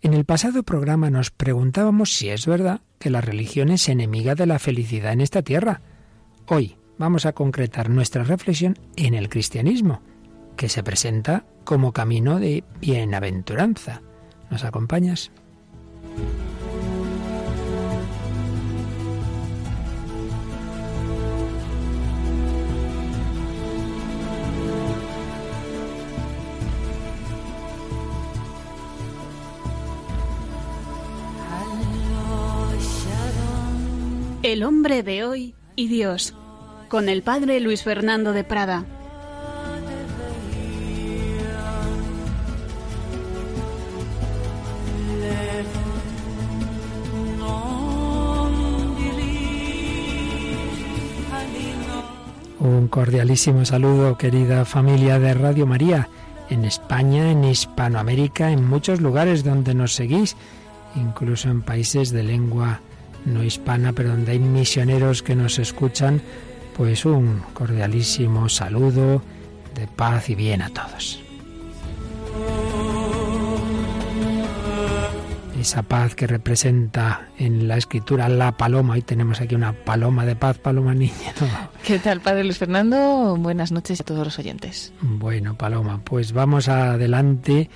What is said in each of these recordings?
En el pasado programa nos preguntábamos si es verdad que la religión es enemiga de la felicidad en esta tierra. Hoy vamos a concretar nuestra reflexión en el cristianismo, que se presenta como camino de bienaventuranza. ¿Nos acompañas? El hombre de hoy y Dios, con el padre Luis Fernando de Prada. Un cordialísimo saludo, querida familia de Radio María, en España, en Hispanoamérica, en muchos lugares donde nos seguís, incluso en países de lengua no hispana, pero donde hay misioneros que nos escuchan, pues un cordialísimo saludo de paz y bien a todos. Esa paz que representa en la escritura la paloma, hoy tenemos aquí una paloma de paz, paloma niña. ¿Qué tal, Padre Luis Fernando? Buenas noches a todos los oyentes. Bueno, paloma, pues vamos adelante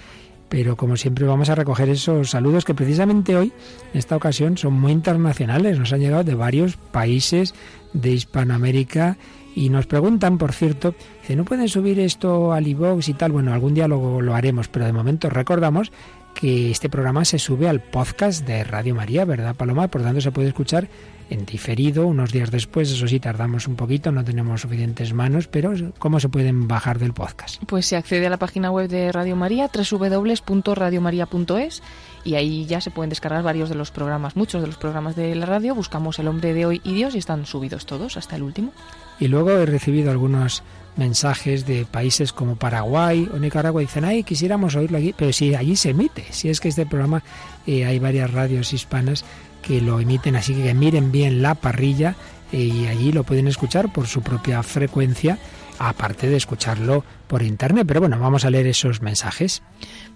pero como siempre vamos a recoger esos saludos que precisamente hoy, en esta ocasión, son muy internacionales, nos han llegado de varios países de Hispanoamérica y nos preguntan, por cierto, si ¿no pueden subir esto al iVoox y tal? Bueno, algún lo, lo haremos, pero de momento recordamos que este programa se sube al podcast de Radio María, ¿verdad, Paloma? Por tanto, se puede escuchar en diferido unos días después. Eso sí, tardamos un poquito, no tenemos suficientes manos, pero ¿cómo se pueden bajar del podcast? Pues se accede a la página web de Radio María, www.radiomaria.es, y ahí ya se pueden descargar varios de los programas, muchos de los programas de la radio. Buscamos El hombre de hoy y Dios y están subidos todos hasta el último. Y luego he recibido algunos mensajes de países como Paraguay o Nicaragua dicen, ay, quisiéramos oírlo aquí, pero si allí se emite, si es que este programa eh, hay varias radios hispanas que lo emiten, así que miren bien la parrilla eh, y allí lo pueden escuchar por su propia frecuencia, aparte de escucharlo por internet. Pero bueno, vamos a leer esos mensajes.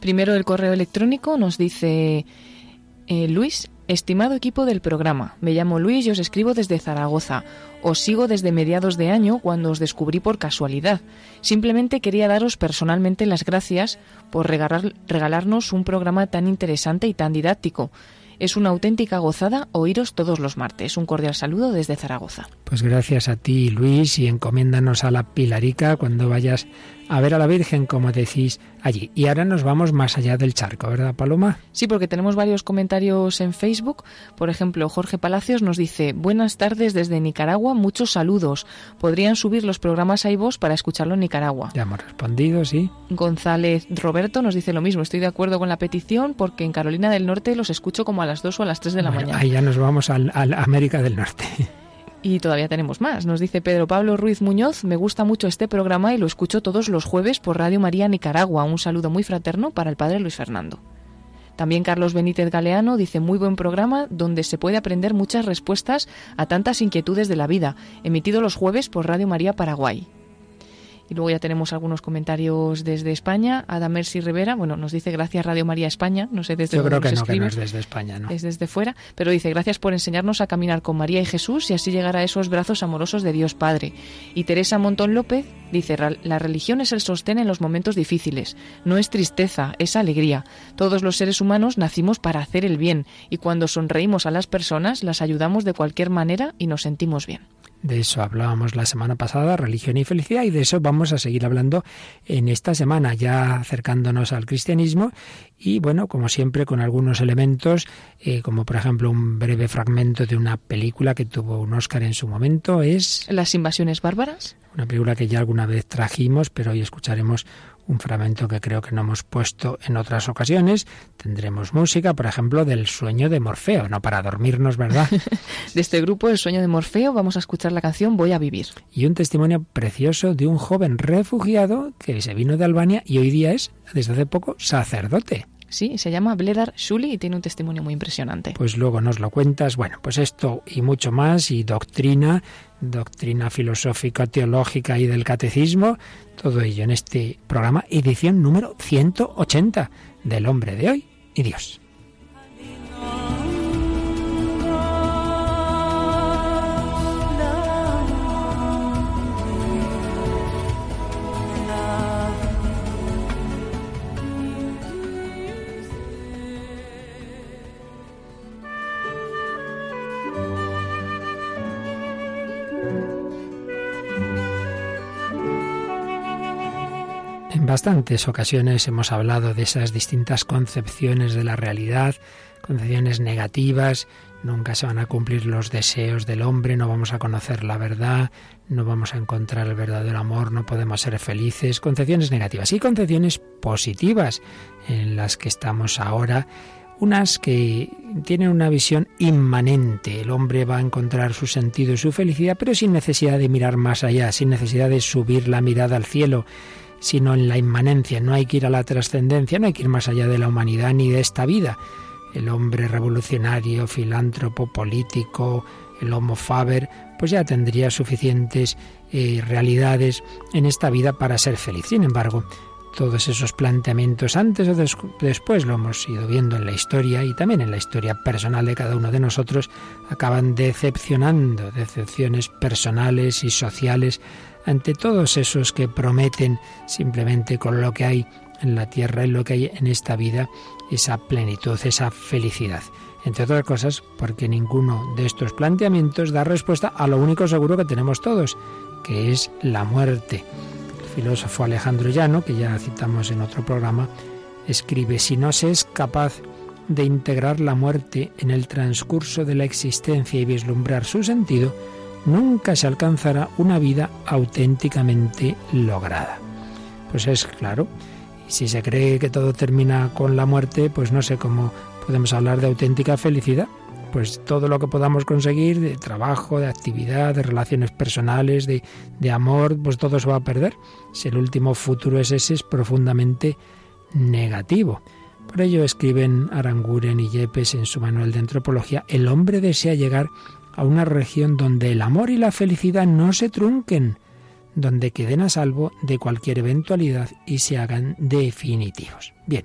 Primero el correo electrónico nos dice eh, Luis, estimado equipo del programa, me llamo Luis y os escribo desde Zaragoza. Os sigo desde mediados de año cuando os descubrí por casualidad. Simplemente quería daros personalmente las gracias por regalar, regalarnos un programa tan interesante y tan didáctico. Es una auténtica gozada oíros todos los martes. Un cordial saludo desde Zaragoza. Pues gracias a ti, Luis, y encomiéndanos a la Pilarica cuando vayas a ver a la Virgen, como decís allí. Y ahora nos vamos más allá del charco, ¿verdad, Paloma? Sí, porque tenemos varios comentarios en Facebook. Por ejemplo, Jorge Palacios nos dice, buenas tardes desde Nicaragua, muchos saludos. Podrían subir los programas a iVoox para escucharlo en Nicaragua. Ya hemos respondido, sí. González Roberto nos dice lo mismo, estoy de acuerdo con la petición porque en Carolina del Norte los escucho como a las 2 o a las 3 de la Bueno, mañana. Ahí ya nos vamos al, al América del Norte. Y todavía tenemos más. Nos dice Pedro Pablo Ruiz Muñoz, me gusta mucho este programa y lo escucho todos los jueves por Radio María Nicaragua. Un saludo muy fraterno para el padre Luis Fernando. También Carlos Benítez Galeano dice muy buen programa donde se puede aprender muchas respuestas a tantas inquietudes de la vida, emitido los jueves por Radio María Paraguay. Y luego ya tenemos algunos comentarios desde España. Ada Mercy Rivera, bueno, nos dice gracias Radio María España, no sé desde Yo dónde creo que nos no, que no es desde España, ¿no? Es desde fuera, pero dice gracias por enseñarnos a caminar con María y Jesús y así llegar a esos brazos amorosos de Dios Padre. Y Teresa Montón López dice "Ra- la religión es el sostén en los momentos difíciles, no es tristeza, es alegría. Todos los seres humanos nacimos para hacer el bien y cuando sonreímos a las personas las ayudamos de cualquier manera y nos sentimos bien. De eso hablábamos la semana pasada, religión y felicidad, y de eso vamos a seguir hablando en esta semana, ya acercándonos al cristianismo y, bueno, como siempre, con algunos elementos, eh, como por ejemplo un breve fragmento de una película que tuvo un Oscar en su momento, es Las invasiones bárbaras. una película que ya alguna vez trajimos, pero hoy escucharemos un fragmento que creo que no hemos puesto en otras ocasiones. Tendremos música, por ejemplo, del sueño de Morfeo, no para dormirnos, ¿verdad? De este grupo, El sueño de Morfeo, vamos a escuchar la canción Voy a vivir. y un testimonio precioso de un joven refugiado que se vino de Albania y hoy día es, desde hace poco, sacerdote. Sí, se llama Bledar Shuli y tiene un testimonio muy impresionante. Pues luego nos lo cuentas. Bueno, pues esto y mucho más, y doctrina, doctrina filosófica, teológica y del catecismo, todo ello en este programa, edición número 180 del hombre de hoy y Dios. Bastantes ocasiones hemos hablado de esas distintas concepciones de la realidad, concepciones negativas, nunca se van a cumplir los deseos del hombre, no vamos a conocer la verdad, no vamos a encontrar el verdadero amor, no podemos ser felices, concepciones negativas y concepciones positivas en las que estamos ahora unas que tienen una visión inmanente. El hombre va a encontrar su sentido y su felicidad, pero sin necesidad de mirar más allá, sin necesidad de subir la mirada al cielo, sino en la inmanencia. No hay que ir a la trascendencia, no hay que ir más allá de la humanidad ni de esta vida. El hombre revolucionario, filántropo, político, el homo faber, pues ya tendría suficientes eh, realidades en esta vida para ser feliz. Sin embargo, todos esos planteamientos antes o después, lo hemos ido viendo en la historia y también en la historia personal de cada uno de nosotros, acaban decepcionando, decepciones personales y sociales ante todos esos que prometen simplemente con lo que hay en la tierra y lo que hay en esta vida, esa plenitud, esa felicidad. Entre otras cosas, porque ninguno de estos planteamientos da respuesta a lo único seguro que tenemos todos, que es la muerte filósofo Alejandro Llano, que ya citamos en otro programa, escribe, si no se es capaz de integrar la muerte en el transcurso de la existencia y vislumbrar su sentido, nunca se alcanzará una vida auténticamente lograda. Pues es claro, si se cree que todo termina con la muerte, pues no sé cómo podemos hablar de auténtica felicidad pues todo lo que podamos conseguir de trabajo, de actividad, de relaciones personales, de, de amor, pues todo se va a perder. Si el último futuro es ese, es profundamente negativo. Por ello escriben Aranguren y Yepes en su manual de antropología, el hombre desea llegar a una región donde el amor y la felicidad no se trunquen, donde queden a salvo de cualquier eventualidad y se hagan definitivos. Bien,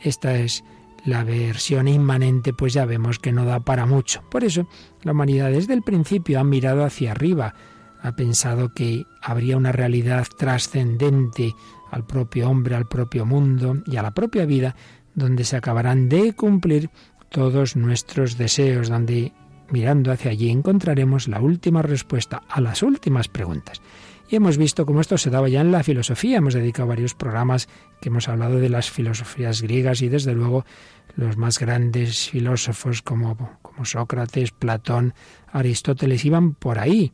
esta es la versión inmanente pues ya vemos que no da para mucho. Por eso la humanidad desde el principio ha mirado hacia arriba, ha pensado que habría una realidad trascendente al propio hombre, al propio mundo y a la propia vida, donde se acabarán de cumplir todos nuestros deseos, donde mirando hacia allí encontraremos la última respuesta a las últimas preguntas. Y hemos visto cómo esto se daba ya en la filosofía. Hemos dedicado varios programas que hemos hablado de las filosofías griegas y desde luego los más grandes filósofos como, como Sócrates, Platón, Aristóteles iban por ahí.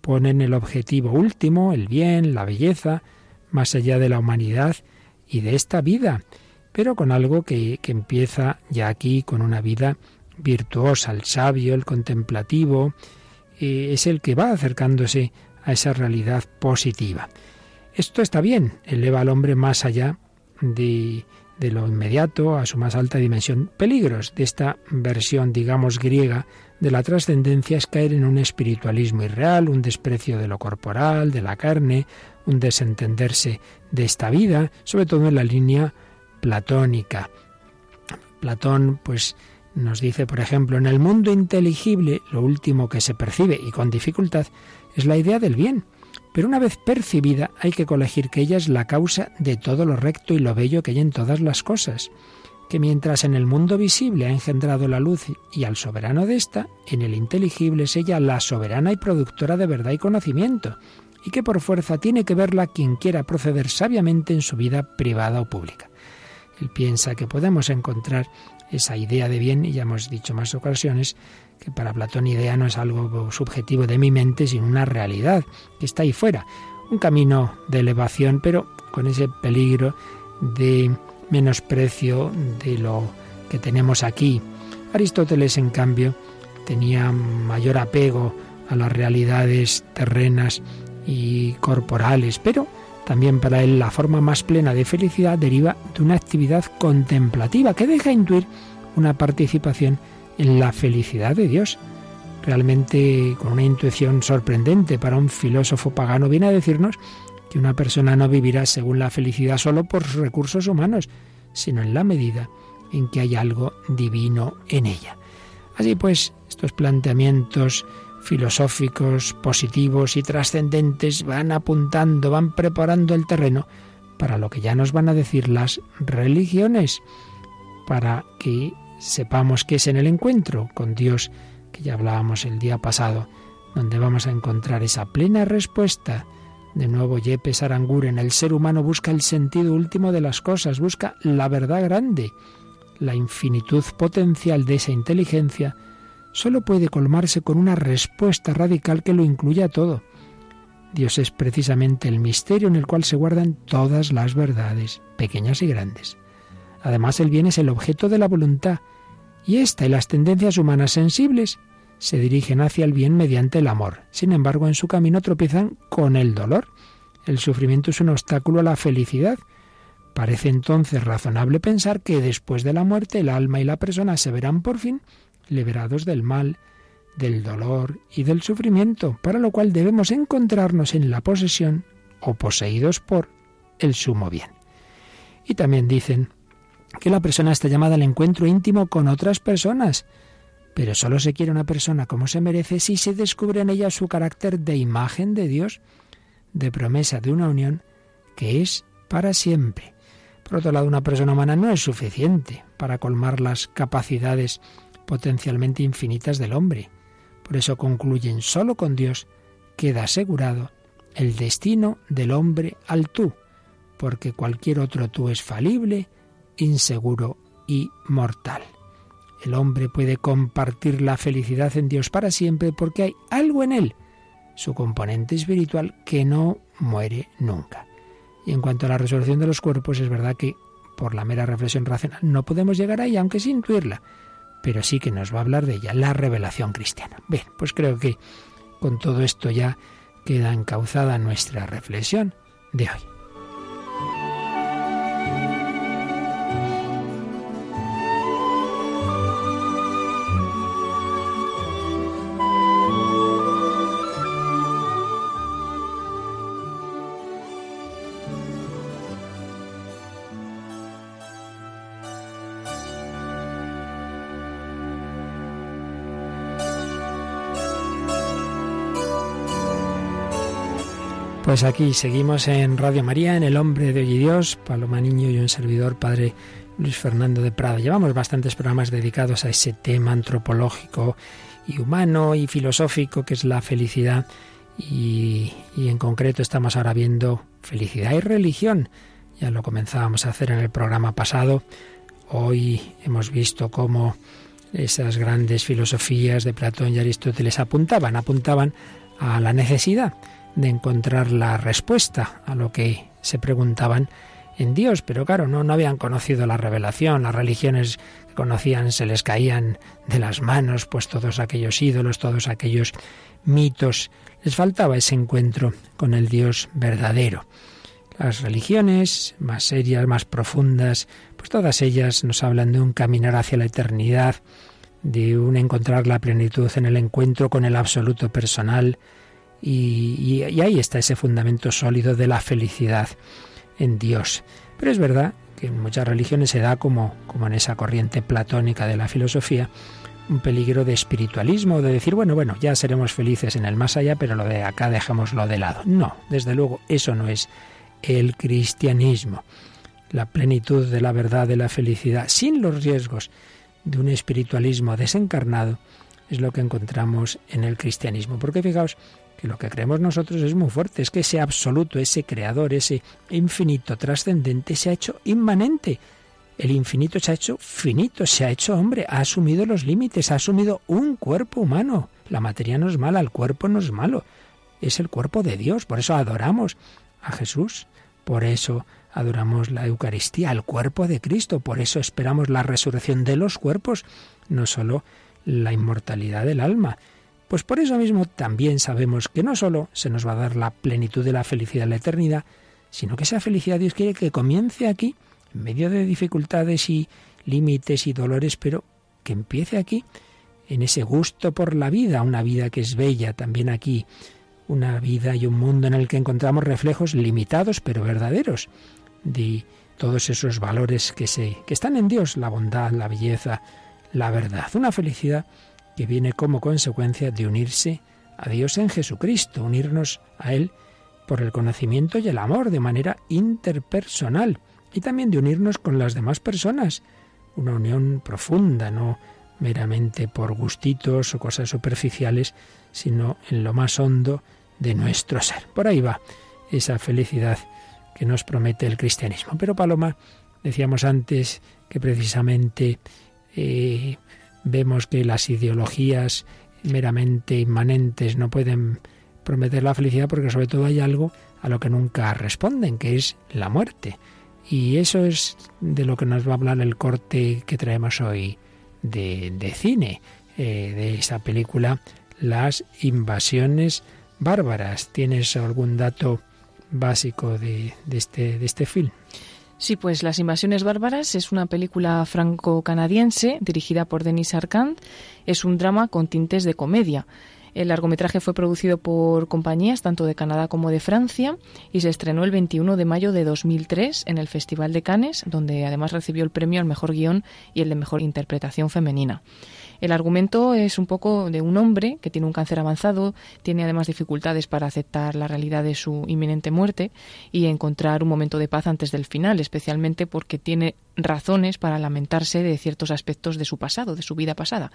Ponen el objetivo último, el bien, la belleza, más allá de la humanidad y de esta vida, pero con algo que, que empieza ya aquí con una vida virtuosa. El sabio, el contemplativo, eh, es el que va acercándose a esa realidad positiva. Esto está bien, eleva al hombre más allá de, de lo inmediato a su más alta dimensión. Peligros de esta versión, digamos, griega de la trascendencia es caer en un espiritualismo irreal, un desprecio de lo corporal, de la carne, un desentenderse de esta vida, sobre todo en la línea platónica. Platón, pues, nos dice, por ejemplo, en el mundo inteligible, lo último que se percibe y con dificultad es la idea del bien. Pero una vez percibida hay que colegir que ella es la causa de todo lo recto y lo bello que hay en todas las cosas, que mientras en el mundo visible ha engendrado la luz y al soberano de ésta, en el inteligible es ella la soberana y productora de verdad y conocimiento, y que por fuerza tiene que verla quien quiera proceder sabiamente en su vida privada o pública. Él piensa que podemos encontrar esa idea de bien, y ya hemos dicho más ocasiones, que para Platón idea no es algo subjetivo de mi mente, sino una realidad que está ahí fuera. Un camino de elevación, pero con ese peligro de menosprecio de lo que tenemos aquí. Aristóteles, en cambio, tenía mayor apego a las realidades terrenas y corporales, pero también para él la forma más plena de felicidad deriva de una actividad contemplativa que deja intuir una participación en la felicidad de Dios. Realmente con una intuición sorprendente para un filósofo pagano viene a decirnos que una persona no vivirá según la felicidad solo por sus recursos humanos, sino en la medida en que hay algo divino en ella. Así pues, estos planteamientos filosóficos, positivos y trascendentes van apuntando, van preparando el terreno para lo que ya nos van a decir las religiones, para que sepamos que es en el encuentro con Dios, que ya hablábamos el día pasado, donde vamos a encontrar esa plena respuesta De nuevo, Yepes Aranguren, el ser humano busca el sentido último de las cosas, busca la verdad grande. La infinitud potencial de esa inteligencia solo puede colmarse con una respuesta radical que lo incluya todo. Dios es precisamente el misterio en el cual se guardan todas las verdades, pequeñas y grandes. Además, el bien es el objeto de la voluntad, y esta y las tendencias humanas sensibles se dirigen hacia el bien mediante el amor. Sin embargo, en su camino tropiezan con el dolor. El sufrimiento es un obstáculo a la felicidad. Parece entonces razonable pensar que después de la muerte el alma y la persona se verán por fin liberados del mal, del dolor y del sufrimiento, para lo cual debemos encontrarnos en la posesión o poseídos por el sumo bien. Y también dicen que la persona está llamada al encuentro íntimo con otras personas, pero solo se quiere una persona como se merece si se descubre en ella su carácter de imagen de Dios, de promesa de una unión que es para siempre. Por otro lado, una persona humana no es suficiente para colmar las capacidades potencialmente infinitas del hombre. Por eso concluyen solo con Dios queda asegurado el destino del hombre al tú, porque cualquier otro tú es falible, inseguro y mortal. El hombre puede compartir la felicidad en Dios para siempre porque hay algo en él, su componente espiritual, que no muere nunca. Y en cuanto a la resurrección de los cuerpos, es verdad que por la mera reflexión racional no podemos llegar ahí, aunque sin intuirla, pero sí que nos va a hablar de ella, la revelación cristiana. Bien, pues creo que con todo esto ya queda encauzada nuestra reflexión de hoy. Pues aquí seguimos en Radio María, en El Hombre de Hoy Dios, Paloma Niño y un servidor, Padre Luis Fernando de Prada. Llevamos bastantes programas dedicados a ese tema antropológico y humano y filosófico que es la felicidad y, y en concreto estamos ahora viendo felicidad y religión. Ya lo comenzábamos a hacer en el programa pasado. Hoy hemos visto cómo esas grandes filosofías de Platón y Aristóteles apuntaban, apuntaban a la necesidad de encontrar la respuesta a lo que se preguntaban en Dios, pero claro, no, no habían conocido la revelación, las religiones que conocían se les caían de las manos, pues todos aquellos ídolos, todos aquellos mitos, les faltaba ese encuentro con el Dios verdadero. Las religiones más serias, más profundas, pues todas ellas nos hablan de un caminar hacia la eternidad, de un encontrar la plenitud en el encuentro con el absoluto personal, y, ahí está ese fundamento sólido de la felicidad en Dios. Pero es verdad que en muchas religiones se da como, como en esa corriente platónica de la filosofía, un peligro de espiritualismo, de decir, bueno, bueno, ya seremos felices en el más allá, pero lo de acá dejémoslo de lado. No, desde luego, eso no es el cristianismo. La plenitud de la verdad, de la felicidad, sin los riesgos de un espiritualismo desencarnado, es lo que encontramos en el cristianismo. Porque fijaos que lo que creemos nosotros es muy fuerte, es que ese absoluto, ese creador, ese infinito trascendente se ha hecho inmanente. El infinito se ha hecho finito, se ha hecho hombre, ha asumido los límites, ha asumido un cuerpo humano. La materia no es mala, el cuerpo no es malo, es el cuerpo de Dios, por eso adoramos a Jesús, por eso adoramos la Eucaristía, el cuerpo de Cristo, por eso esperamos la resurrección de los cuerpos, no solo la inmortalidad del alma. Pues por eso mismo también sabemos que no solo se nos va a dar la plenitud de la felicidad en la eternidad, sino que esa felicidad Dios quiere que comience aquí, en medio de dificultades y límites y dolores, pero que empiece aquí, en ese gusto por la vida, una vida que es bella también aquí, una vida y un mundo en el que encontramos reflejos limitados pero verdaderos de todos esos valores que se que están en Dios, la bondad, la belleza, la verdad, una felicidad que viene como consecuencia de unirse a Dios en Jesucristo, unirnos a Él por el conocimiento y el amor de manera interpersonal y también de unirnos con las demás personas, una unión profunda, no meramente por gustitos o cosas superficiales, sino en lo más hondo de nuestro ser. Por ahí va esa felicidad que nos promete el cristianismo. Pero Paloma, decíamos antes que precisamente eh, vemos que las ideologías meramente inmanentes no pueden prometer la felicidad porque sobre todo hay algo a lo que nunca responden, que es la muerte. Y eso es de lo que nos va a hablar el corte que traemos hoy de, cine, eh, de esa película Las invasiones bárbaras. ¿Tienes algún dato básico de, este, de este film? Sí, pues Las Invasiones Bárbaras es una película franco-canadiense dirigida por Denis Arcand. Es un drama con tintes de comedia. El largometraje fue producido por compañías tanto de Canadá como de Francia y se estrenó el 21 de mayo de 2003 en el Festival de Cannes, donde además recibió el premio al mejor guion y el de mejor interpretación femenina. El argumento es un poco de un hombre que tiene un cáncer avanzado, tiene además dificultades para aceptar la realidad de su inminente muerte y encontrar un momento de paz antes del final, especialmente porque tiene razones para lamentarse de ciertos aspectos de su pasado, de su vida pasada.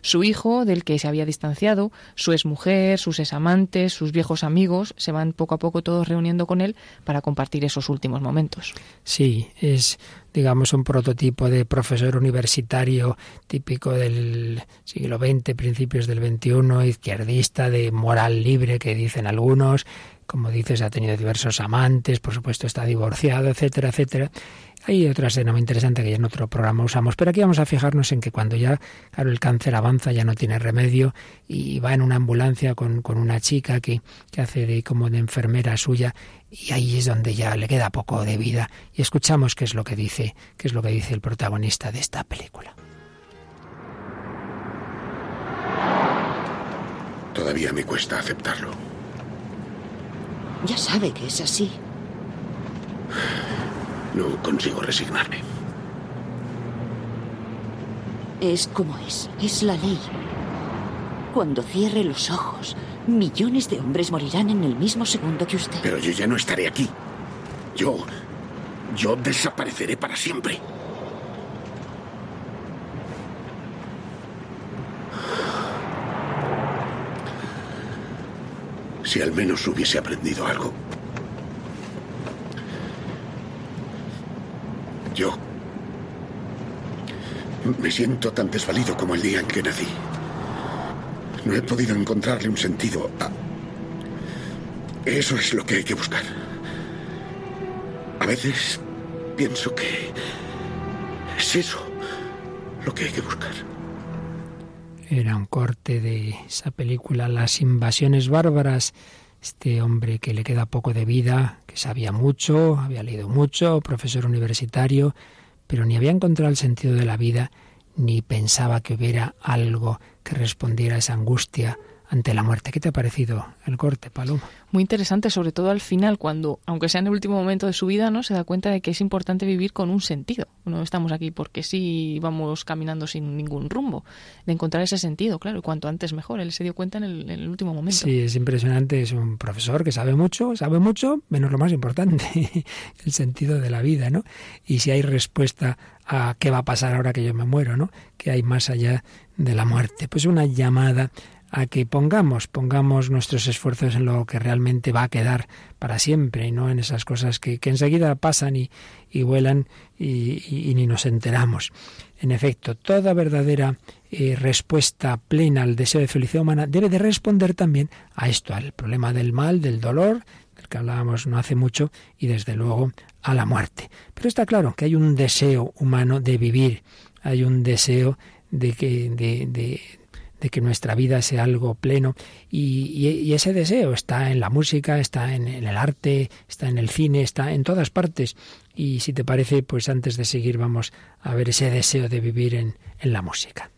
Su hijo, del que se había distanciado, su exmujer, sus examantes, sus viejos amigos, se van poco a poco todos reuniendo con él para compartir esos últimos momentos. Sí, es digamos, un prototipo de profesor universitario típico del siglo XX, principios del XXI, izquierdista, de moral libre, que dicen algunos. Como dices, ha tenido diversos amantes, por supuesto está divorciado, etcétera, etcétera. Hay otra escena muy interesante que ya en otro programa usamos, pero aquí vamos a fijarnos en que cuando ya, claro, el cáncer avanza, ya no tiene remedio y va en una ambulancia con, con una chica que, que hace de como de enfermera suya y ahí es donde ya le queda poco de vida y escuchamos qué es lo que dice, qué es lo que dice el protagonista de esta película. Todavía me cuesta aceptarlo. Ya sabe que es así. No consigo resignarme. Es como es. Es la ley. Cuando cierre los ojos, millones de hombres morirán en el mismo segundo que usted. Pero yo ya no estaré aquí. Yo... Yo desapareceré para siempre. Si al menos hubiese aprendido algo. Yo me siento tan desvalido como el día en que nací. No he podido encontrarle un sentido a... Eso es lo que hay que buscar. A veces pienso que es eso lo que hay que buscar. Era un corte de esa película Las invasiones bárbaras. Este hombre que le queda poco de vida, que sabía mucho, había leído mucho, profesor universitario, pero ni había encontrado el sentido de la vida, ni pensaba que hubiera algo que respondiera a esa angustia ante la muerte. ¿Qué te ha parecido el corte, Paloma? Muy interesante, sobre todo al final, cuando, aunque sea en el último momento de su vida, ¿no? se da cuenta de que es importante vivir con un sentido. No estamos aquí porque sí vamos caminando sin ningún rumbo. De encontrar ese sentido, claro, y cuanto antes mejor. Él se dio cuenta en el, en el último momento. Sí, es impresionante. Es un profesor que sabe mucho, sabe mucho, menos lo más importante, el sentido de la vida, ¿no? Y si hay respuesta a qué va a pasar ahora que yo me muero, ¿no? Que hay más allá de la muerte. Pues una llamada a que pongamos, pongamos nuestros esfuerzos en lo que realmente va a quedar para siempre y no en esas cosas que, enseguida pasan y, vuelan y, ni nos enteramos. En efecto, toda verdadera eh, respuesta plena al deseo de felicidad humana debe de responder también a esto, al problema del mal, del dolor, del que hablábamos no hace mucho, y desde luego a la muerte. Pero está claro que hay un deseo humano de vivir, hay un deseo de que, de que nuestra vida sea algo pleno y, ese deseo está en la música, está en, el arte, está en el cine, está en todas partes. Y si te parece, pues antes de seguir vamos a ver ese deseo de vivir en, en la música.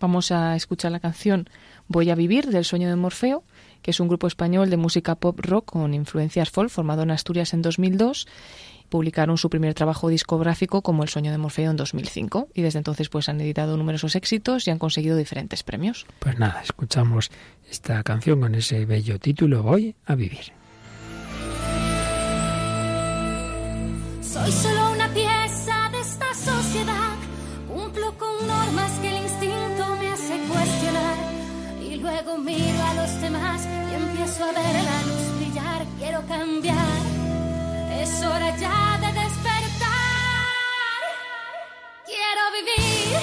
Vamos a escuchar la canción Voy a vivir del sueño de Morfeo, que es un grupo español de música pop rock con influencias folk formado en Asturias en 2002 publicaron su primer trabajo discográfico como El sueño de Morfeo en 2005 y desde entonces pues han editado numerosos éxitos y han conseguido diferentes premios. Pues nada, escuchamos esta canción con ese bello título Voy a vivir. Soy solo una pieza de esta sociedad, cumplo con normas que el instinto me hace cuestionar y luego miro a los demás y empiezo a ver la luz brillar quiero cambiar. Es hora ya de despertar. Quiero vivir,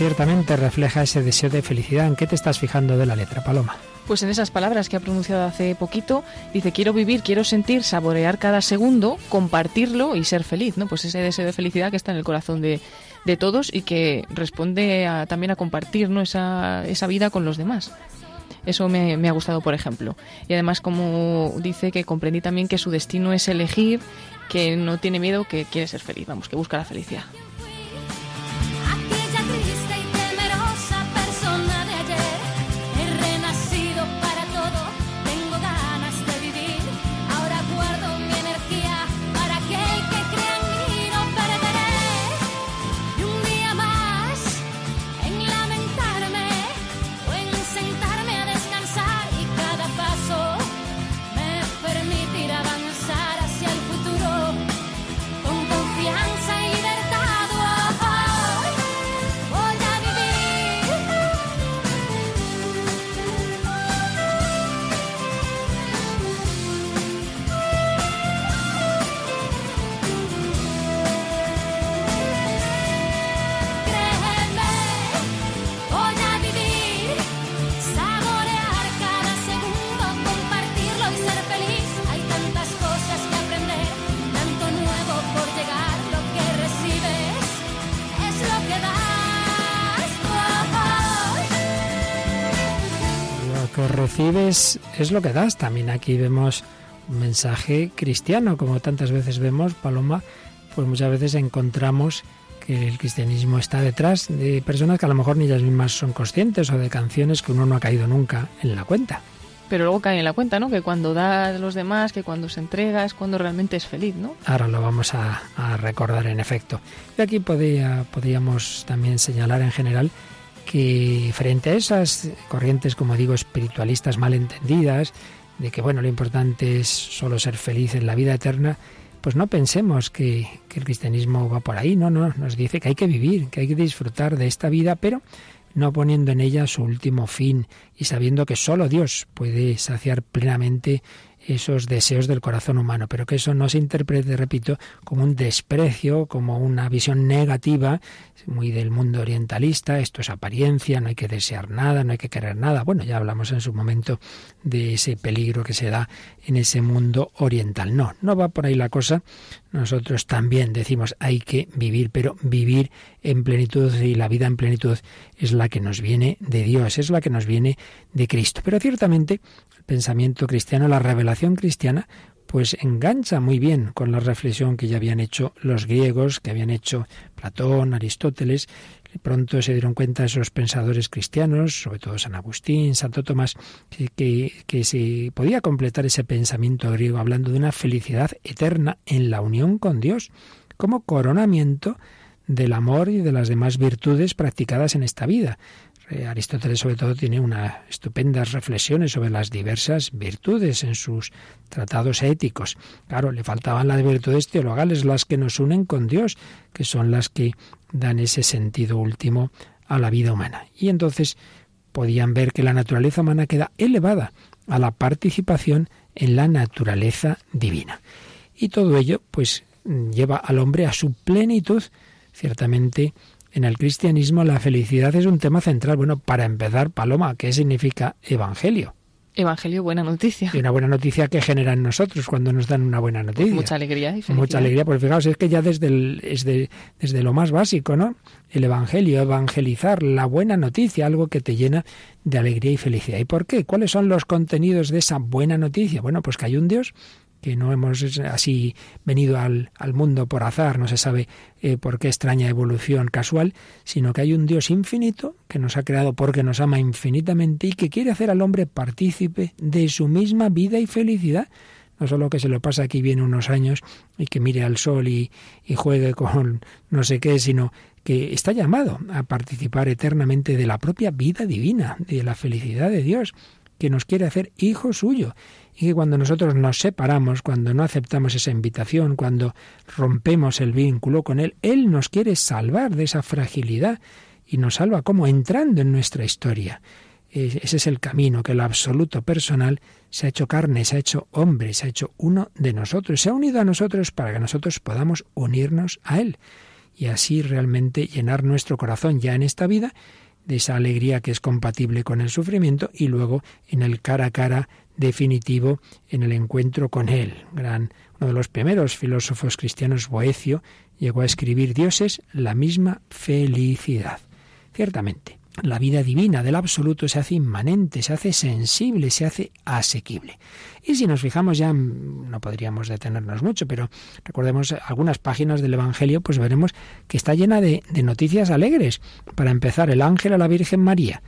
ciertamente refleja ese deseo de felicidad. ¿En qué te estás fijando de la letra, Paloma? Pues en esas palabras que ha pronunciado hace poquito, dice quiero vivir, quiero sentir, saborear cada segundo, compartirlo y ser feliz, ¿no? Pues ese deseo de felicidad que está en el corazón de, de todos y que responde a- también a compartir ¿no? esa, esa vida con los demás. Eso me, me ha gustado, por ejemplo. Y además, como dice que comprendí también que su destino es elegir, que no tiene miedo, que quiere ser feliz, vamos, que busca la felicidad. Recibes es lo que das. También aquí vemos un mensaje cristiano, como tantas veces vemos, Paloma, pues muchas veces encontramos que el cristianismo está detrás de personas que a lo mejor ni ellas mismas son conscientes o de canciones que uno no ha caído nunca en la cuenta. Pero luego cae en la cuenta, ¿no? Que cuando da a los demás, que cuando se entrega es cuando realmente es feliz, ¿no? Ahora lo vamos a, a recordar en efecto. Y aquí podía, podríamos también señalar en general que frente a esas corrientes, como digo, espiritualistas malentendidas, de que bueno, lo importante es solo ser feliz en la vida eterna, pues no pensemos que, que el cristianismo va por ahí, no, no, nos dice que hay que vivir, que hay que disfrutar de esta vida, pero no poniendo en ella su último fin y sabiendo que solo Dios puede saciar plenamente esos deseos del corazón humano, pero que eso no se interprete, repito, como un desprecio, como una visión negativa, muy del mundo orientalista, esto es apariencia, no hay que desear nada, no hay que querer nada. Bueno, ya hablamos en su momento de ese peligro que se da en ese mundo oriental. No, no va por ahí la cosa. Nosotros también decimos hay que vivir, pero vivir en plenitud y la vida en plenitud es la que nos viene de Dios, es la que nos viene de Cristo. Pero ciertamente el pensamiento cristiano, la revelación cristiana, pues engancha muy bien con la reflexión que ya habían hecho los griegos, que habían hecho Platón, Aristóteles. Pronto se dieron cuenta esos pensadores cristianos, sobre todo San Agustín, Santo Tomás, que, que se podía completar ese pensamiento griego hablando de una felicidad eterna en la unión con Dios, como coronamiento del amor y de las demás virtudes practicadas en esta vida. Aristóteles sobre todo tiene unas estupendas reflexiones sobre las diversas virtudes en sus tratados éticos. Claro, le faltaban las virtudes teologales, las que nos unen con Dios, que son las que dan ese sentido último a la vida humana. Y entonces podían ver que la naturaleza humana queda elevada a la participación en la naturaleza divina. Y todo ello, pues, lleva al hombre a su plenitud. Ciertamente, en el cristianismo la felicidad es un tema central. Bueno, para empezar, Paloma, ¿qué significa evangelio? Evangelio, buena noticia. Y una buena noticia que genera en nosotros cuando nos dan una buena noticia. Mucha alegría y felicidad. Mucha alegría, porque fijaos, es que ya desde, el, desde, desde lo más básico, ¿no? El Evangelio, evangelizar, la buena noticia, algo que te llena de alegría y felicidad. ¿Y por qué? ¿Cuáles son los contenidos de esa buena noticia? Bueno, pues que hay un Dios que no hemos así venido al, al mundo por azar, no se sabe eh, por qué extraña evolución casual, sino que hay un Dios infinito que nos ha creado porque nos ama infinitamente y que quiere hacer al hombre partícipe de su misma vida y felicidad. No solo que se lo pasa aquí bien unos años y que mire al sol y, y juegue con no sé qué, sino que está llamado a participar eternamente de la propia vida divina, de la felicidad de Dios, que nos quiere hacer hijo suyo y que cuando nosotros nos separamos, cuando no aceptamos esa invitación, cuando rompemos el vínculo con Él, Él nos quiere salvar de esa fragilidad y nos salva como entrando en nuestra historia. Ese es el camino, que el absoluto personal se ha hecho carne, se ha hecho hombre, se ha hecho uno de nosotros, se ha unido a nosotros para que nosotros podamos unirnos a Él y así realmente llenar nuestro corazón ya en esta vida de esa alegría que es compatible con el sufrimiento y luego en el cara a cara definitivo en el encuentro con Él. Gran, uno de los primeros filósofos cristianos, Boecio, llegó a escribir Dios es la misma felicidad. Ciertamente, la vida divina del absoluto se hace inmanente, se hace sensible, se hace asequible. Y si nos fijamos ya, no podríamos detenernos mucho, pero recordemos algunas páginas del Evangelio, pues veremos que está llena de, de noticias alegres. Para empezar, el ángel a la Virgen María.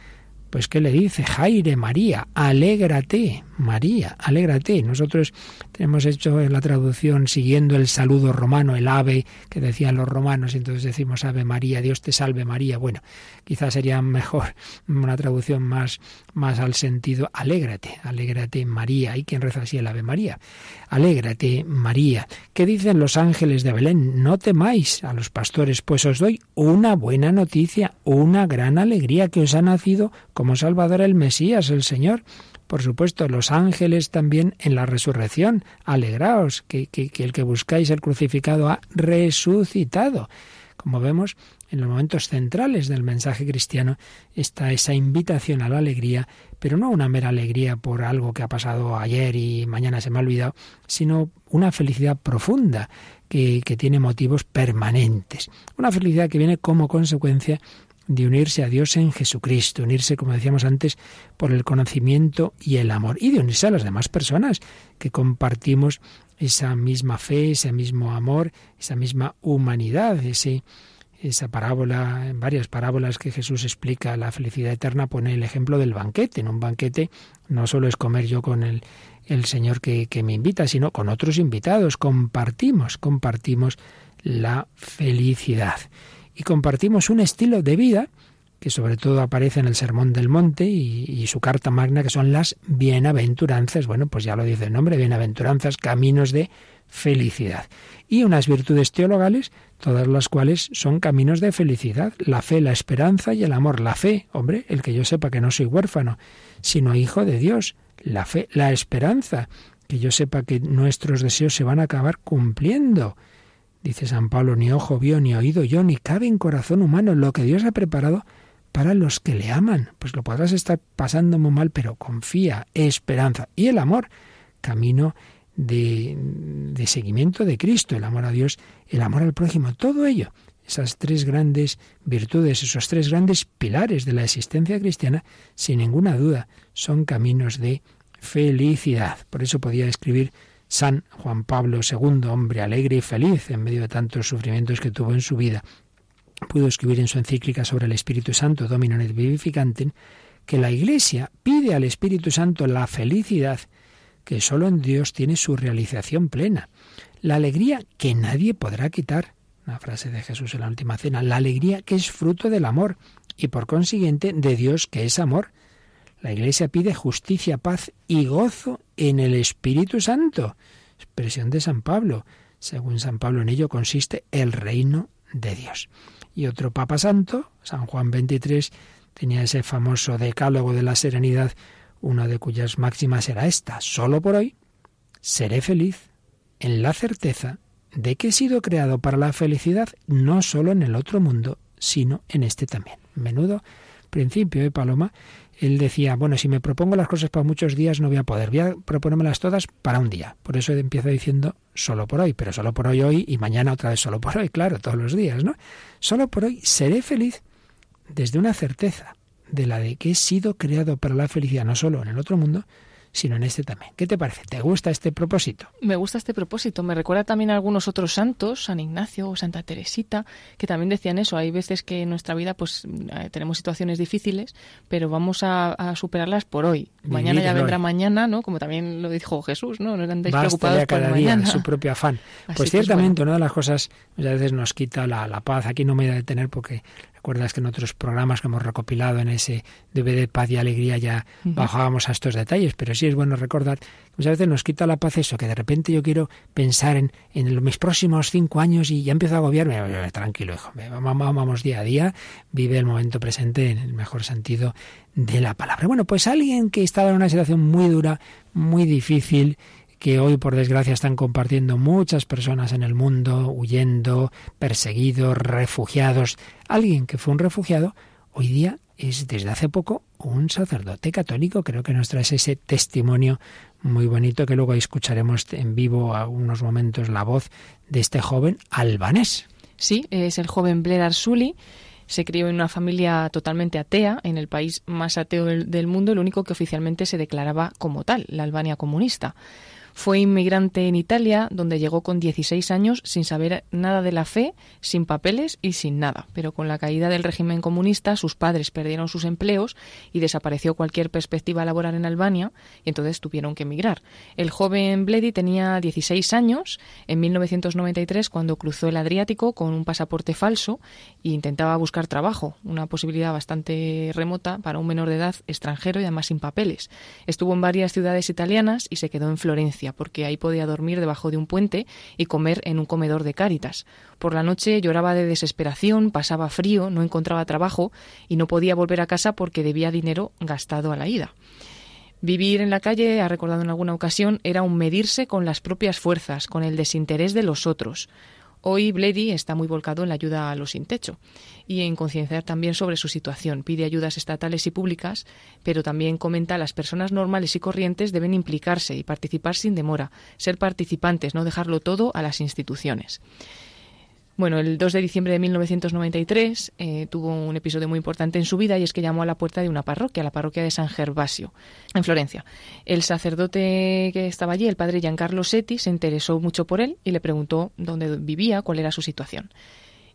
Pues ¿qué le dice? Jaire, María, alégrate, María, alégrate. Nosotros tenemos hecho la traducción siguiendo el saludo romano, el ave que decían los romanos, y entonces decimos Ave María, Dios te salve María. Bueno, quizás sería mejor una traducción más, más al sentido alégrate, alégrate María. ¿Y quien reza así el Ave María? Alégrate María. ¿Qué dicen los ángeles de Belén? No temáis a los pastores, pues os doy una buena noticia, una gran alegría que os ha nacido como Salvador el Mesías, el Señor. Por supuesto, los ángeles también en la resurrección. Alegraos, que, el que buscáis el crucificado ha resucitado. Como vemos, en los momentos centrales del mensaje cristiano está esa invitación a la alegría, pero no una mera alegría por algo que ha pasado ayer y mañana se me ha olvidado, sino una felicidad profunda que tiene motivos permanentes. Una felicidad que viene como consecuencia de unirse a Dios en Jesucristo, unirse, como decíamos antes, por el conocimiento y el amor, y de unirse a las demás personas que compartimos esa misma fe, ese mismo amor, esa misma humanidad, ese, esa parábola, en varias parábolas que Jesús explica la felicidad eterna, pone el ejemplo del banquete. En un banquete no solo es comer yo con el, el Señor que, que me invita, sino con otros invitados. Compartimos, compartimos la felicidad y compartimos un estilo de vida que sobre todo aparece en el Sermón del Monte y, su carta magna, que son las bienaventuranzas. Bueno, pues ya lo dice el nombre, bienaventuranzas, caminos de felicidad. Y unas virtudes teologales, todas las cuales son caminos de felicidad, la fe, la esperanza y el amor. La fe, hombre, el que yo sepa que no soy huérfano, sino hijo de Dios. La fe, la esperanza, que yo sepa que nuestros deseos se van a acabar cumpliendo. Dice San Pablo, ni ojo vio, ni oído yo, ni cabe en corazón humano lo que Dios ha preparado para los que le aman. Pues lo podrás estar pasando muy mal, pero confía, esperanza. Y el amor, camino de, de, seguimiento de Cristo, el amor a Dios, el amor al prójimo, todo ello, esas tres grandes virtudes, esos tres grandes pilares de la existencia cristiana, sin ninguna duda, son caminos de felicidad. Por eso podía escribir San Juan Pablo II, hombre alegre y feliz en medio de tantos sufrimientos que tuvo en su vida. Pudo escribir en su encíclica sobre el Espíritu Santo, Domino et Vivificantem, que la Iglesia pide al Espíritu Santo la felicidad que solo en Dios tiene su realización plena, la alegría que nadie podrá quitar, una frase de Jesús en la última cena, la alegría que es fruto del amor y por consiguiente de Dios que es amor. La Iglesia pide justicia, paz y gozo en el Espíritu Santo, expresión de San Pablo. Según San Pablo en ello consiste el reino de Dios. Y otro Papa Santo, San Juan XXIII, tenía ese famoso decálogo de la serenidad, una de cuyas máximas era esta, solo por hoy seré feliz en la certeza de que he sido creado para la felicidad no solo en el otro mundo, sino en este también. Menudo principio de Paloma él decía, bueno, si me propongo las cosas para muchos días no voy a poder, voy a proponérmelas todas para un día. Por eso empieza diciendo solo por hoy, pero solo por hoy hoy y mañana otra vez solo por hoy, claro, todos los días, ¿no? Solo por hoy seré feliz desde una certeza de la de que he sido creado para la felicidad, no solo en el otro mundo, sino en este también. ¿Qué te parece? ¿Te gusta este propósito? Me gusta este propósito. Me recuerda también a algunos otros santos, San Ignacio o Santa Teresita, que también decían eso. Hay veces que en nuestra vida pues eh, tenemos situaciones difíciles, pero vamos a, a superarlas por hoy. mañana ya vendrá hoy. mañana, ¿no? Como también lo dijo Jesús, ¿no? No Basta preocupados ya cada día mañana. su propio afán. Así Pues ciertamente, bueno. una de las cosas muchas veces nos quita la, la paz. Aquí no me voy a detener porque recuerdas que en otros programas que hemos recopilado en ese DVD Paz y Alegría ya bajábamos a estos detalles, pero sí es bueno recordar que muchas veces nos quita la paz eso, que de repente yo quiero pensar en, en mis próximos cinco años y ya empiezo a agobiarme. Tranquilo, hijo, vamos, vamos día a día, vive el momento presente en el mejor sentido de la palabra. Bueno, pues alguien que estaba en una situación muy dura, muy difícil, que hoy por desgracia están compartiendo muchas personas en el mundo, huyendo, perseguidos, refugiados. Alguien que fue un refugiado, hoy día es desde hace poco un sacerdote católico. Creo que nos traes ese testimonio muy bonito que luego escucharemos en vivo a unos momentos la voz de este joven albanés. Sí, es el joven Blair Arsuli. Se crió en una familia totalmente atea, en el país más ateo del mundo, el único que oficialmente se declaraba como tal, la Albania comunista. Fue inmigrante en Italia, donde llegó con 16 años sin saber nada de la fe, sin papeles y sin nada. Pero con la caída del régimen comunista, sus padres perdieron sus empleos y desapareció cualquier perspectiva laboral en Albania y entonces tuvieron que emigrar. El joven Bledi tenía 16 años en 1993 cuando cruzó el Adriático con un pasaporte falso e intentaba buscar trabajo, una posibilidad bastante remota para un menor de edad extranjero y además sin papeles. Estuvo en varias ciudades italianas y se quedó en Florencia porque ahí podía dormir debajo de un puente y comer en un comedor de Cáritas. Por la noche lloraba de desesperación, pasaba frío, no encontraba trabajo y no podía volver a casa porque debía dinero gastado a la ida. Vivir en la calle, ha recordado en alguna ocasión, era un medirse con las propias fuerzas, con el desinterés de los otros. Hoy Bledy está muy volcado en la ayuda a los sin techo y en concienciar también sobre su situación. Pide ayudas estatales y públicas, pero también comenta las personas normales y corrientes deben implicarse y participar sin demora, ser participantes, no dejarlo todo a las instituciones. Bueno, el 2 de diciembre de 1993 eh, tuvo un episodio muy importante en su vida y es que llamó a la puerta de una parroquia, la parroquia de San Gervasio, en Florencia. El sacerdote que estaba allí, el padre Giancarlo Setti, se interesó mucho por él y le preguntó dónde vivía, cuál era su situación.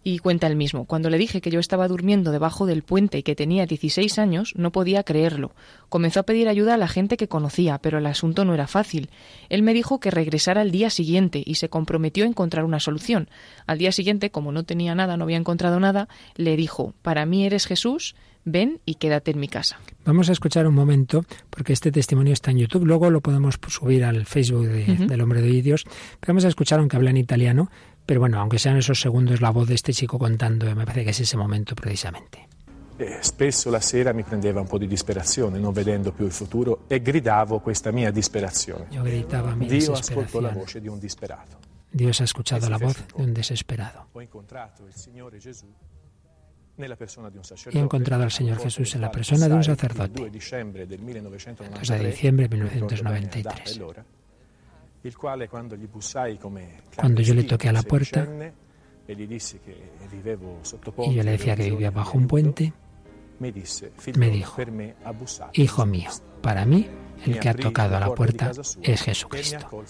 Y cuenta él mismo, cuando le dije que yo estaba durmiendo debajo del puente y que tenía 16 años, no podía creerlo. Comenzó a pedir ayuda a la gente que conocía, pero el asunto no era fácil. Él me dijo que regresara al día siguiente y se comprometió a encontrar una solución. Al día siguiente, como no tenía nada, no había encontrado nada, le dijo, para mí eres Jesús, ven y quédate en mi casa. Vamos a escuchar un momento, porque este testimonio está en YouTube, luego lo podemos subir al Facebook de- del Hombre de Hoy Dios, pero vamos a escuchar aunque habla en italiano, pero bueno, aunque sean esos segundos, la voz de este chico contando, me parece que es ese momento precisamente. Eh, spesso la sera mi prendeva un po' di disperazione, non vedendo più il futuro, e gridavo questa mia disperazione. Yo gritaba mi Dio ascoltò la voce di un disperato. Dios ha escuchado la voz de un desesperado. Ho incontrato il Signore Gesù nella persona di un sacerdote. He encontrado al Señor Jesús en la persona de un sacerdote. 2 dicembre del 2 1993, de diciembre de non ricordo bene la 1993. Cuando yo le toqué a la puerta Y yo le decía que vivía bajo un puente. me disse, Me "Figliolo, dijo, Hijo mío, Cristo". para mí el que ha tocado a la puerta es Jesucristo.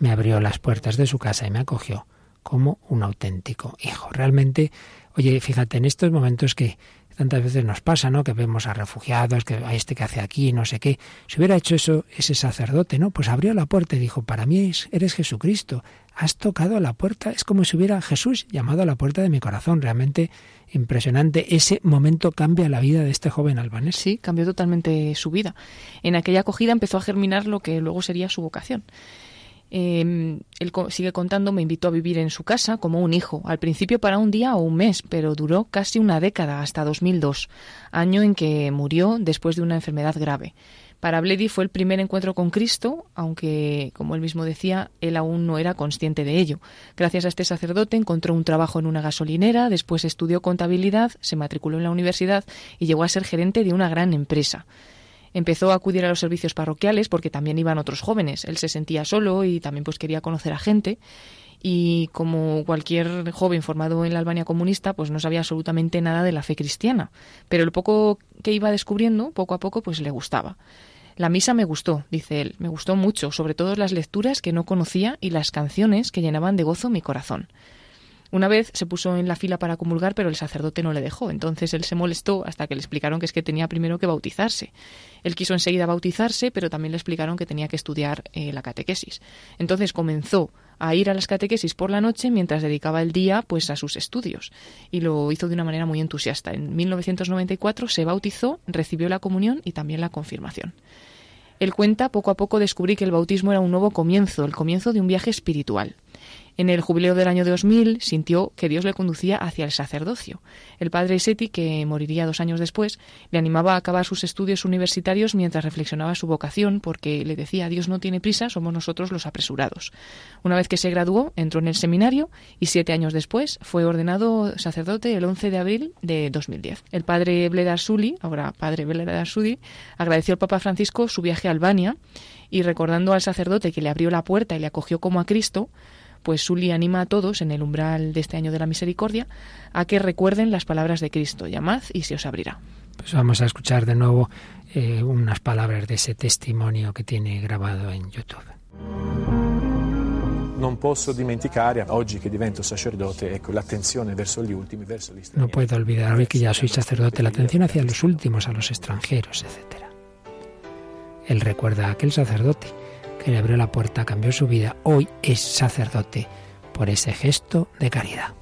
Me abrió las puertas de su casa y me acogió como un auténtico hijo. Realmente, oye, fíjate, en estos momentos que tantas veces nos pasa, ¿no? Que vemos a refugiados, que a este que hace aquí, no sé qué. Si hubiera hecho eso ese sacerdote, ¿no? Pues abrió la puerta y dijo, para mí es- eres Jesucristo. Has tocado la puerta. Es como si hubiera Jesús llamado a la puerta de mi corazón. Realmente impresionante. Ese momento cambia la vida de este joven albanés. Sí, cambió totalmente su vida. En aquella acogida empezó a germinar lo que luego sería su vocación. Eh, él sigue contando, me invitó a vivir en su casa como un hijo, al principio para un día o un mes, pero duró casi una década, hasta 2002, año en que murió después de una enfermedad grave. Para Bledy fue el primer encuentro con Cristo, aunque, como él mismo decía, él aún no era consciente de ello. Gracias a este sacerdote encontró un trabajo en una gasolinera, después estudió contabilidad, se matriculó en la universidad y llegó a ser gerente de una gran empresa. Empezó a acudir a los servicios parroquiales porque también iban otros jóvenes. Él se sentía solo y también pues quería conocer a gente y como cualquier joven formado en la Albania comunista, pues no sabía absolutamente nada de la fe cristiana, pero el poco que iba descubriendo, poco a poco, pues le gustaba. La misa me gustó, dice él, me gustó mucho, sobre todo las lecturas que no conocía y las canciones que llenaban de gozo mi corazón. Una vez se puso en la fila para comulgar, pero el sacerdote no le dejó. Entonces él se molestó hasta que le explicaron que es que tenía primero que bautizarse. Él quiso enseguida bautizarse, pero también le explicaron que tenía que estudiar eh, la catequesis. Entonces comenzó a ir a las catequesis por la noche mientras dedicaba el día pues a sus estudios y lo hizo de una manera muy entusiasta. En 1994 se bautizó, recibió la comunión y también la confirmación. Él cuenta, poco a poco descubrí que el bautismo era un nuevo comienzo, el comienzo de un viaje espiritual. En el jubileo del año 2000 sintió que Dios le conducía hacia el sacerdocio. El padre Seti, que moriría dos años después, le animaba a acabar sus estudios universitarios mientras reflexionaba su vocación, porque le decía Dios no tiene prisa, somos nosotros los apresurados. Una vez que se graduó, entró en el seminario y siete años después fue ordenado sacerdote el 11 de abril de 2010. El padre Bledar Suli, ahora padre Bledar Suli, agradeció al Papa Francisco su viaje a Albania y recordando al sacerdote que le abrió la puerta y le acogió como a Cristo, pues Sully anima a todos en el umbral de este año de la misericordia a que recuerden las palabras de Cristo, llamad y se os abrirá. Pues vamos a escuchar de nuevo eh, unas palabras de ese testimonio que tiene grabado en YouTube. No puedo olvidar hoy que ya soy sacerdote la atención hacia los últimos, a los extranjeros, etc. Él recuerda a aquel sacerdote que le abrió la puerta, cambió su vida, hoy es sacerdote por ese gesto de caridad.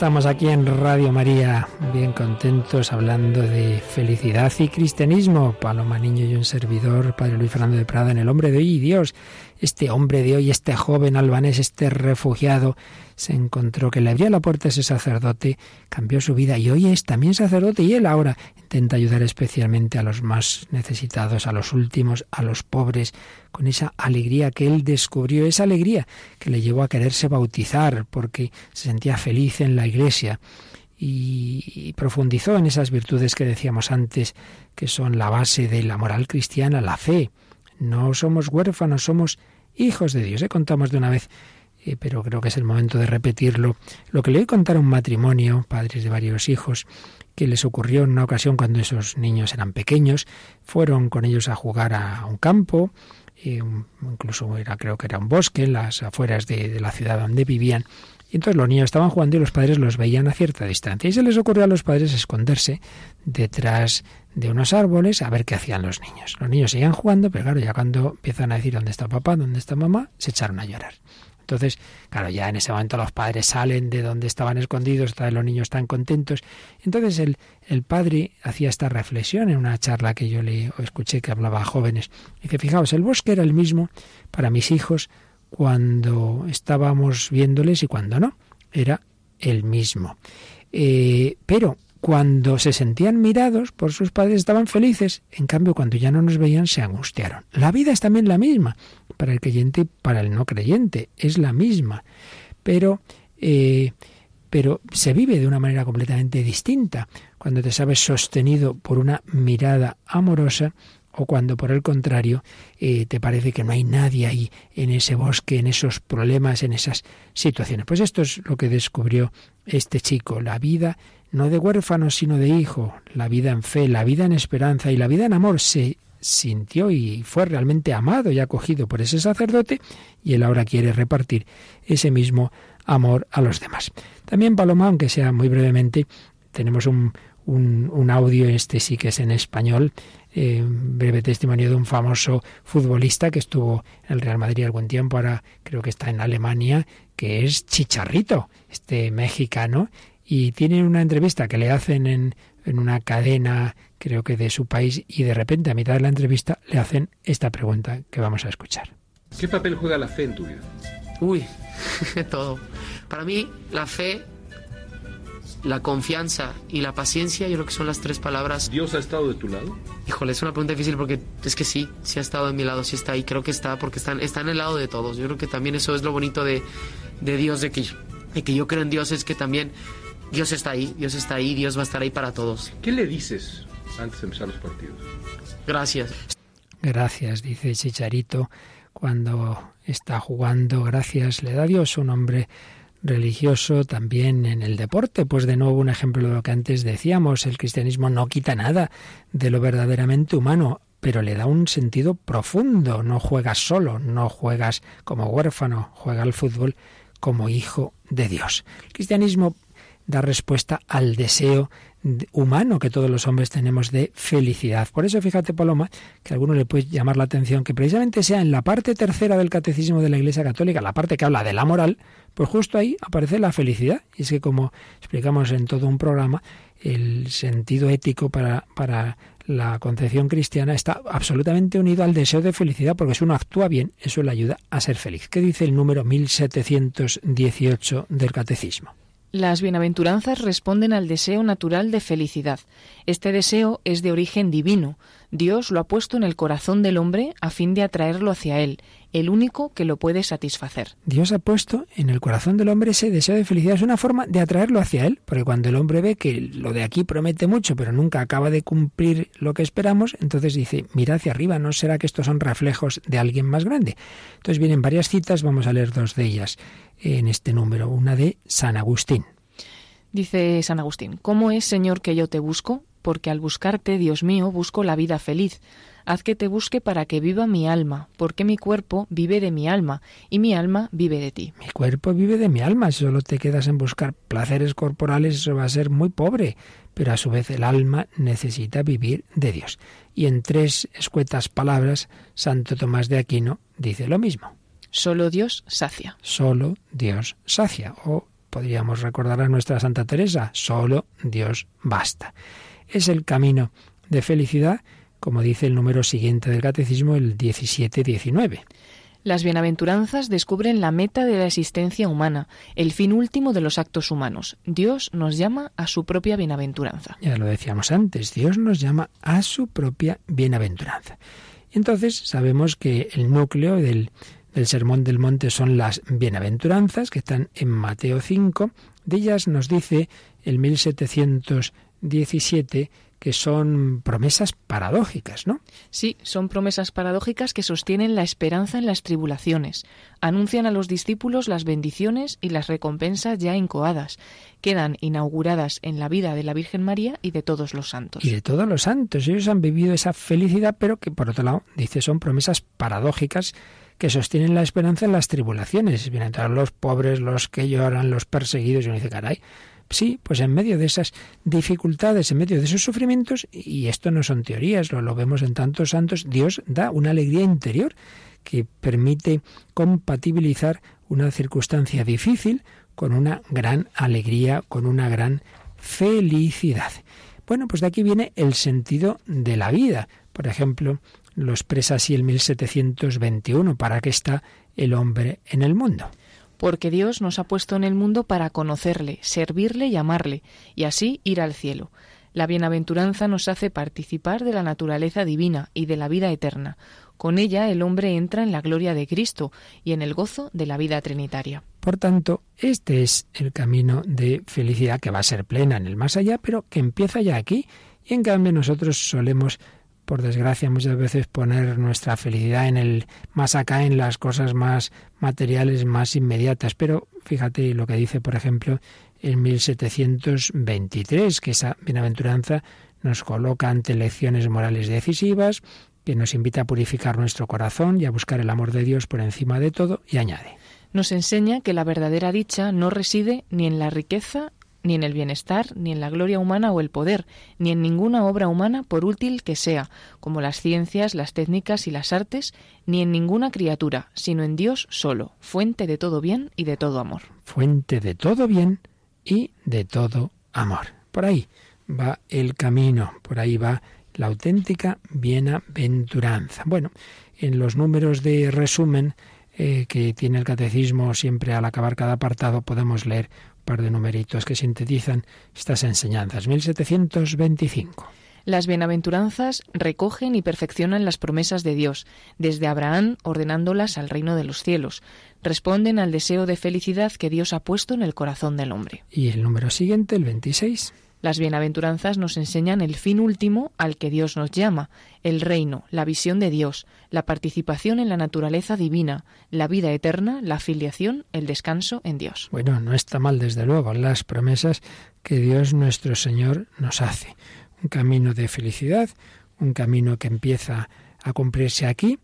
Estamos aquí en Radio María, bien contentos hablando de felicidad y cristianismo. Paloma Niño y un servidor, Padre Luis Fernando de Prada, en el hombre de hoy Dios. Este hombre de hoy, este joven albanés, este refugiado, se encontró que le abría la puerta a ese sacerdote, cambió su vida y hoy es también sacerdote y él ahora intenta ayudar especialmente a los más necesitados, a los últimos, a los pobres, con esa alegría que él descubrió, esa alegría que le llevó a quererse bautizar porque se sentía feliz en la iglesia y, profundizó en esas virtudes que decíamos antes, que son la base de la moral cristiana, la fe. No somos huérfanos, somos hijos de Dios. ¿eh? Contamos de una vez, eh, pero creo que es el momento de repetirlo, lo que le voy a contar a un matrimonio, padres de varios hijos, que les ocurrió en una ocasión cuando esos niños eran pequeños, fueron con ellos a jugar a un campo, eh, incluso era, creo que era un bosque, en las afueras de, de la ciudad donde vivían, y entonces los niños estaban jugando y los padres los veían a cierta distancia. Y se les ocurrió a los padres esconderse detrás de unos árboles a ver qué hacían los niños. Los niños seguían jugando, pero claro, ya cuando empiezan a decir dónde está papá, dónde está mamá, se echaron a llorar. Entonces, claro, ya en ese momento los padres salen de donde estaban escondidos, los niños están contentos. Entonces el, el padre hacía esta reflexión en una charla que yo le escuché que hablaba a jóvenes. Dice, fijaos, el bosque era el mismo para mis hijos cuando estábamos viéndoles y cuando no. Era el mismo. Eh, pero cuando se sentían mirados por sus padres estaban felices, en cambio cuando ya no nos veían se angustiaron. La vida es también la misma, para el creyente y para el no creyente, es la misma, pero, eh, pero se vive de una manera completamente distinta. Cuando te sabes sostenido por una mirada amorosa o cuando por el contrario eh, te parece que no hay nadie ahí en ese bosque, en esos problemas, en esas situaciones. Pues esto es lo que descubrió este chico, la vida no de huérfano sino de hijo, la vida en fe, la vida en esperanza y la vida en amor se sintió y fue realmente amado y acogido por ese sacerdote y él ahora quiere repartir ese mismo amor a los demás. También Paloma, aunque sea muy brevemente, tenemos un, un, audio, este sí que es en español, eh, breve testimonio de un famoso futbolista que estuvo en el Real Madrid algún tiempo, ahora creo que está en Alemania, que es Chicharrito, este mexicano, y tiene una entrevista que le hacen en, en una cadena, creo que de su país, y de repente a mitad de la entrevista le hacen esta pregunta que vamos a escuchar. ¿Qué papel juega la fe en tu vida? Uy, todo. Para mí, la fe, la confianza y la paciencia, yo creo que son las tres palabras. ¿Dios ha estado de tu lado? Híjole, es una pregunta difícil porque es que sí, sí ha estado en mi lado, sí está ahí, creo que está, porque está, está en el lado de todos. Yo creo que también eso es lo bonito de, de Dios, de que, de que yo creo en Dios, es que también Dios está ahí, Dios está ahí, Dios va a estar ahí para todos. ¿Qué le dices antes de empezar los partidos? Gracias. Gracias, dice Chicharito cuando está jugando. Gracias, le da Dios un nombre religioso también en el deporte. Pues de nuevo un ejemplo de lo que antes decíamos, el cristianismo no quita nada de lo verdaderamente humano, pero le da un sentido profundo. No juegas solo, no juegas como huérfano, juega al fútbol como hijo de Dios. El cristianismo da respuesta al deseo humano que todos los hombres tenemos de felicidad. Por eso fíjate, Paloma, que a alguno le puede llamar la atención que precisamente sea en la parte tercera del catecismo de la Iglesia Católica, la parte que habla de la moral, pues justo ahí aparece la felicidad. Y es que como explicamos en todo un programa, el sentido ético para, para la concepción cristiana está absolutamente unido al deseo de felicidad, porque si uno actúa bien, eso le ayuda a ser feliz. ¿Qué dice el número 1718 del catecismo? Las bienaventuranzas responden al deseo natural de felicidad. Este deseo es de origen divino. Dios lo ha puesto en el corazón del hombre a fin de atraerlo hacia él, el único que lo puede satisfacer. Dios ha puesto en el corazón del hombre ese deseo de felicidad. Es una forma de atraerlo hacia él, porque cuando el hombre ve que lo de aquí promete mucho, pero nunca acaba de cumplir lo que esperamos, entonces dice, mira hacia arriba, ¿no será que estos son reflejos de alguien más grande? Entonces vienen varias citas, vamos a leer dos de ellas en este número, una de San Agustín. Dice San Agustín, ¿cómo es, Señor, que yo te busco? Porque al buscarte, Dios mío, busco la vida feliz. Haz que te busque para que viva mi alma, porque mi cuerpo vive de mi alma, y mi alma vive de ti. Mi cuerpo vive de mi alma. Si solo te quedas en buscar placeres corporales, eso va a ser muy pobre. Pero a su vez el alma necesita vivir de Dios. Y en tres escuetas palabras, Santo Tomás de Aquino dice lo mismo. Solo Dios sacia. Solo Dios sacia. O podríamos recordar a nuestra Santa Teresa, solo Dios basta. Es el camino de felicidad, como dice el número siguiente del catecismo, el 17-19. Las bienaventuranzas descubren la meta de la existencia humana, el fin último de los actos humanos. Dios nos llama a su propia bienaventuranza. Ya lo decíamos antes, Dios nos llama a su propia bienaventuranza. Entonces sabemos que el núcleo del, del Sermón del Monte son las bienaventuranzas, que están en Mateo 5. De ellas nos dice el 1717 que son promesas paradójicas, ¿no? Sí, son promesas paradójicas que sostienen la esperanza en las tribulaciones, anuncian a los discípulos las bendiciones y las recompensas ya incoadas, quedan inauguradas en la vida de la Virgen María y de todos los santos. Y de todos los santos, ellos han vivido esa felicidad, pero que por otro lado, dice, son promesas paradójicas que sostienen la esperanza en las tribulaciones. Vienen todos los pobres, los que lloran, los perseguidos, y uno dice, caray, sí, pues en medio de esas dificultades, en medio de esos sufrimientos, y esto no son teorías, lo, vemos en tantos santos, Dios da una alegría interior que permite compatibilizar una circunstancia difícil con una gran alegría, con una gran felicidad. Bueno, pues de aquí viene el sentido de la vida. Por ejemplo, lo expresa así el 1721. ¿Para qué está el hombre en el mundo? Porque Dios nos ha puesto en el mundo para conocerle, servirle y amarle, y así ir al cielo. La bienaventuranza nos hace participar de la naturaleza divina y de la vida eterna. Con ella el hombre entra en la gloria de Cristo y en el gozo de la vida trinitaria. Por tanto, este es el camino de felicidad que va a ser plena en el más allá, pero que empieza ya aquí. Y en cambio nosotros solemos por desgracia, muchas veces poner nuestra felicidad en el más acá, en las cosas más materiales, más inmediatas. Pero fíjate lo que dice, por ejemplo, en 1723, que esa bienaventuranza nos coloca ante lecciones morales decisivas, que nos invita a purificar nuestro corazón y a buscar el amor de Dios por encima de todo, y añade. Nos enseña que la verdadera dicha no reside ni en la riqueza, ni en el bienestar, ni en la gloria humana o el poder, ni en ninguna obra humana por útil que sea, como las ciencias, las técnicas y las artes, ni en ninguna criatura, sino en Dios solo, fuente de todo bien y de todo amor. Fuente de todo bien y de todo amor. Por ahí va el camino, por ahí va la auténtica bienaventuranza. Bueno, en los números de resumen eh, que tiene el catecismo siempre al acabar cada apartado podemos leer par de numeritos que sintetizan estas enseñanzas. 1725. Las bienaventuranzas recogen y perfeccionan las promesas de Dios, desde Abraham ordenándolas al reino de los cielos. Responden al deseo de felicidad que Dios ha puesto en el corazón del hombre. Y el número siguiente, el 26. Las bienaventuranzas nos enseñan el fin último al que Dios nos llama, el reino, la visión de Dios, la participación en la naturaleza divina, la vida eterna, la filiación, el descanso en Dios. Bueno, no está mal desde luego las promesas que Dios nuestro Señor nos hace. Un camino de felicidad, un camino que empieza a cumplirse aquí,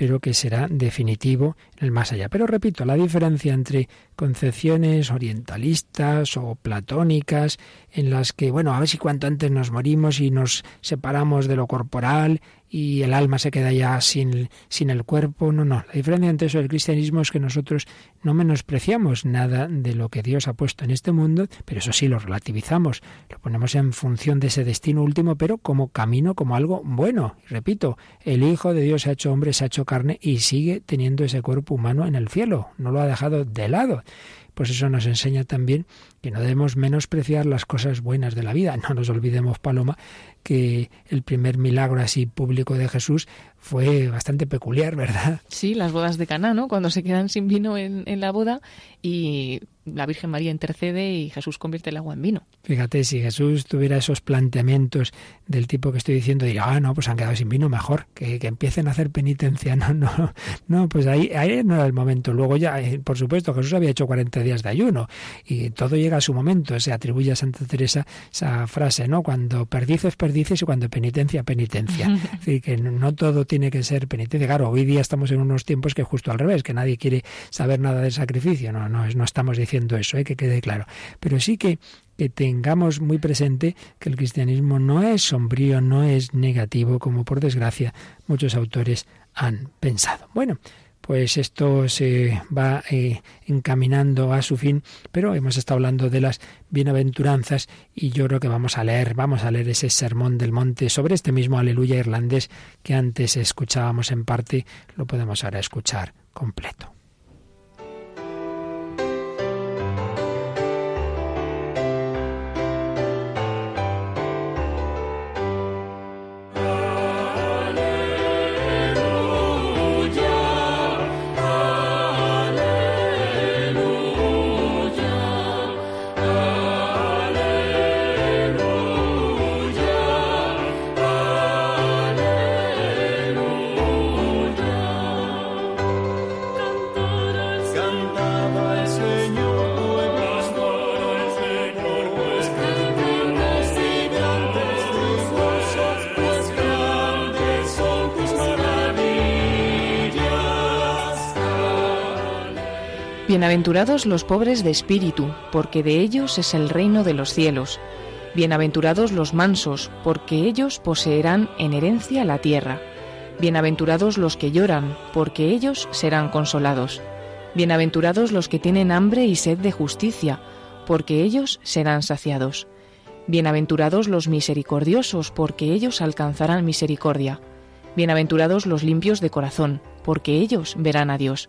pero que será definitivo en el más allá. Pero repito, la diferencia entre concepciones orientalistas o platónicas, en las que, bueno, a ver si cuanto antes nos morimos y nos separamos de lo corporal y el alma se queda ya sin, sin el cuerpo. No, no. La diferencia entre eso y el cristianismo es que nosotros no menospreciamos nada de lo que Dios ha puesto en este mundo, pero eso sí lo relativizamos, lo ponemos en función de ese destino último, pero como camino, como algo bueno. Y repito, el Hijo de Dios se ha hecho hombre, se ha hecho carne y sigue teniendo ese cuerpo humano en el cielo. No lo ha dejado de lado pues eso nos enseña también que no debemos menospreciar las cosas buenas de la vida. No nos olvidemos, Paloma, que el primer milagro así público de Jesús fue bastante peculiar, ¿verdad? Sí, las bodas de Caná, ¿no? Cuando se quedan sin vino en, en la boda y la Virgen María intercede y Jesús convierte el agua en vino. Fíjate, si Jesús tuviera esos planteamientos del tipo que estoy diciendo, diría, ah, no, pues han quedado sin vino, mejor, que, que empiecen a hacer penitencia. No, no, no, pues ahí, ahí no era el momento. Luego ya, eh, por supuesto, Jesús había hecho 40 días de ayuno y todo llega su momento. Se atribuye a Santa Teresa esa frase, ¿no? Cuando perdices, perdices y cuando penitencia, penitencia. es decir, que no todo tiene que ser penitencia. Claro, hoy día estamos en unos tiempos que justo al revés, que nadie quiere saber nada del sacrificio. No, no, no estamos diciendo eso, ¿eh? que quede claro. Pero sí que que tengamos muy presente que el cristianismo no es sombrío, no es negativo, como por desgracia muchos autores han pensado. Bueno, pues esto se va eh, encaminando a su fin, pero hemos estado hablando de las bienaventuranzas y yo creo que vamos a leer, vamos a leer ese sermón del monte sobre este mismo aleluya irlandés que antes escuchábamos en parte, lo podemos ahora escuchar completo. Bienaventurados los pobres de espíritu, porque de ellos es el reino de los cielos. Bienaventurados los mansos, porque ellos poseerán en herencia la tierra. Bienaventurados los que lloran, porque ellos serán consolados. Bienaventurados los que tienen hambre y sed de justicia, porque ellos serán saciados. Bienaventurados los misericordiosos, porque ellos alcanzarán misericordia. Bienaventurados los limpios de corazón, porque ellos verán a Dios.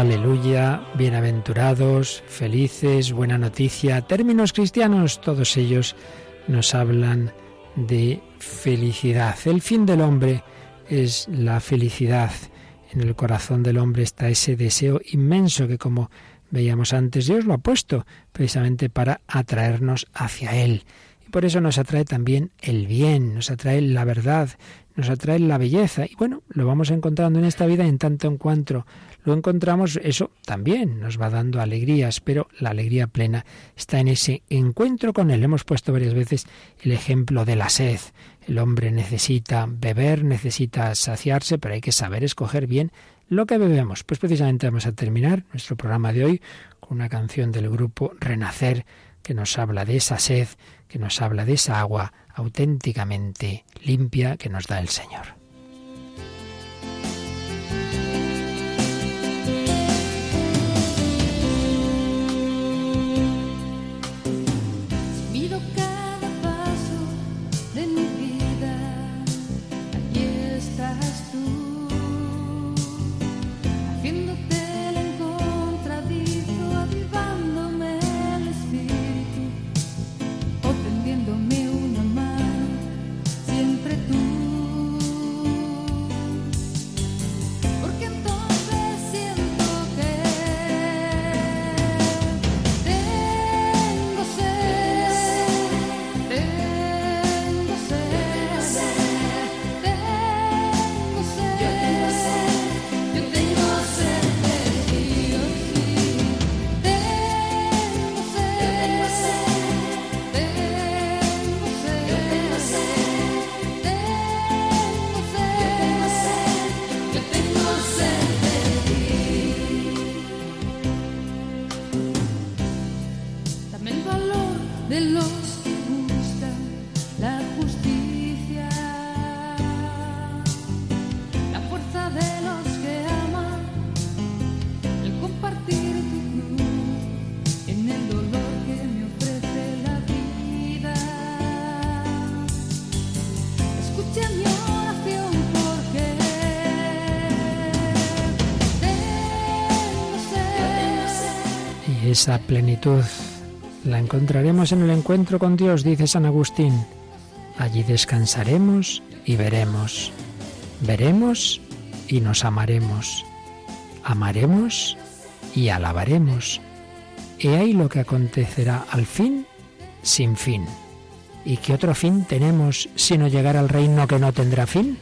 Aleluya. Bienaventurados, felices, buena noticia, términos cristianos, todos ellos nos hablan de felicidad. El fin del hombre es la felicidad. En el corazón del hombre está ese deseo inmenso que, como veíamos antes, Dios lo ha puesto precisamente para atraernos hacia Él. Y por eso nos atrae también el bien, nos atrae la verdad, nos atrae la belleza. Y bueno, lo vamos encontrando en esta vida en tanto en cuanto lo encontramos, eso también nos va dando alegrías, pero la alegría plena está en ese encuentro con Él. Hemos puesto varias veces el ejemplo de la sed. El hombre necesita beber, necesita saciarse, pero hay que saber escoger bien lo que bebemos. Pues precisamente vamos a terminar nuestro programa de hoy con una canción del grupo Renacer que nos habla de esa sed, que nos habla de esa agua auténticamente limpia que nos da el Señor. Esa plenitud la encontraremos en el encuentro con Dios, dice San Agustín. Allí descansaremos y veremos. Veremos y nos amaremos. Amaremos y alabaremos. He ahí lo que acontecerá al fin sin fin. ¿Y qué otro fin tenemos sino llegar al reino que no tendrá fin?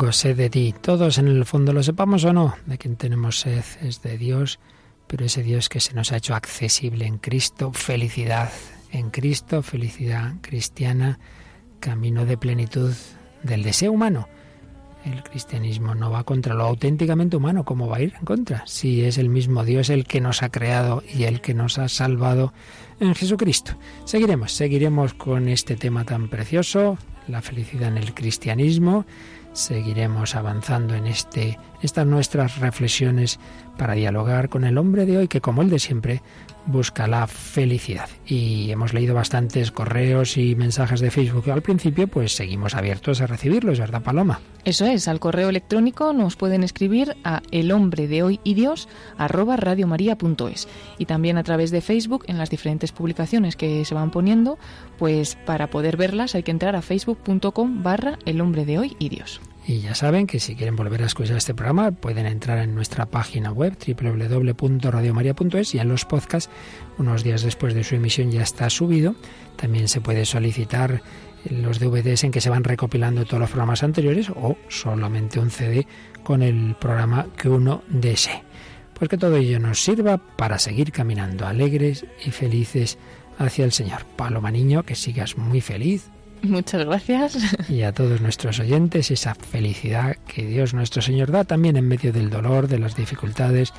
Tengo sed de ti. Todos en el fondo lo sepamos o no, de quien tenemos sed es de Dios, pero ese Dios que se nos ha hecho accesible en Cristo, felicidad en Cristo, felicidad cristiana, camino de plenitud del deseo humano. El cristianismo no va contra lo auténticamente humano, ¿cómo va a ir en contra? Si es el mismo Dios el que nos ha creado y el que nos ha salvado en Jesucristo. Seguiremos, seguiremos con este tema tan precioso, la felicidad en el cristianismo. Seguiremos avanzando en este, estas nuestras reflexiones para dialogar con el hombre de hoy que, como el de siempre, busca la felicidad. Y hemos leído bastantes correos y mensajes de Facebook al principio, pues seguimos abiertos a recibirlos, ¿verdad, Paloma? Eso es, al correo electrónico nos pueden escribir a el hombre de hoy y Dios arroba y también a través de Facebook en las diferentes publicaciones que se van poniendo, pues para poder verlas hay que entrar a facebook.com barra el hombre de hoy y Dios. Y ya saben que si quieren volver a escuchar este programa pueden entrar en nuestra página web www.radiomaria.es y en los podcasts unos días después de su emisión ya está subido. También se puede solicitar los DVDs en que se van recopilando todos los programas anteriores o solamente un CD con el programa que uno desee. Pues que todo ello nos sirva para seguir caminando alegres y felices hacia el Señor. Paloma Niño, que sigas muy feliz, Muchas gracias. y a todos nuestros oyentes esa felicidad que Dios nuestro Señor da también en medio del dolor, de las dificultades,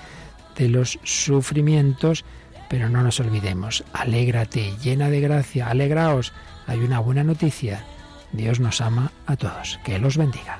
de los sufrimientos. Pero no nos olvidemos, alégrate, llena de gracia, alegraos. Hay una buena noticia. Dios nos ama a todos. Que los bendiga.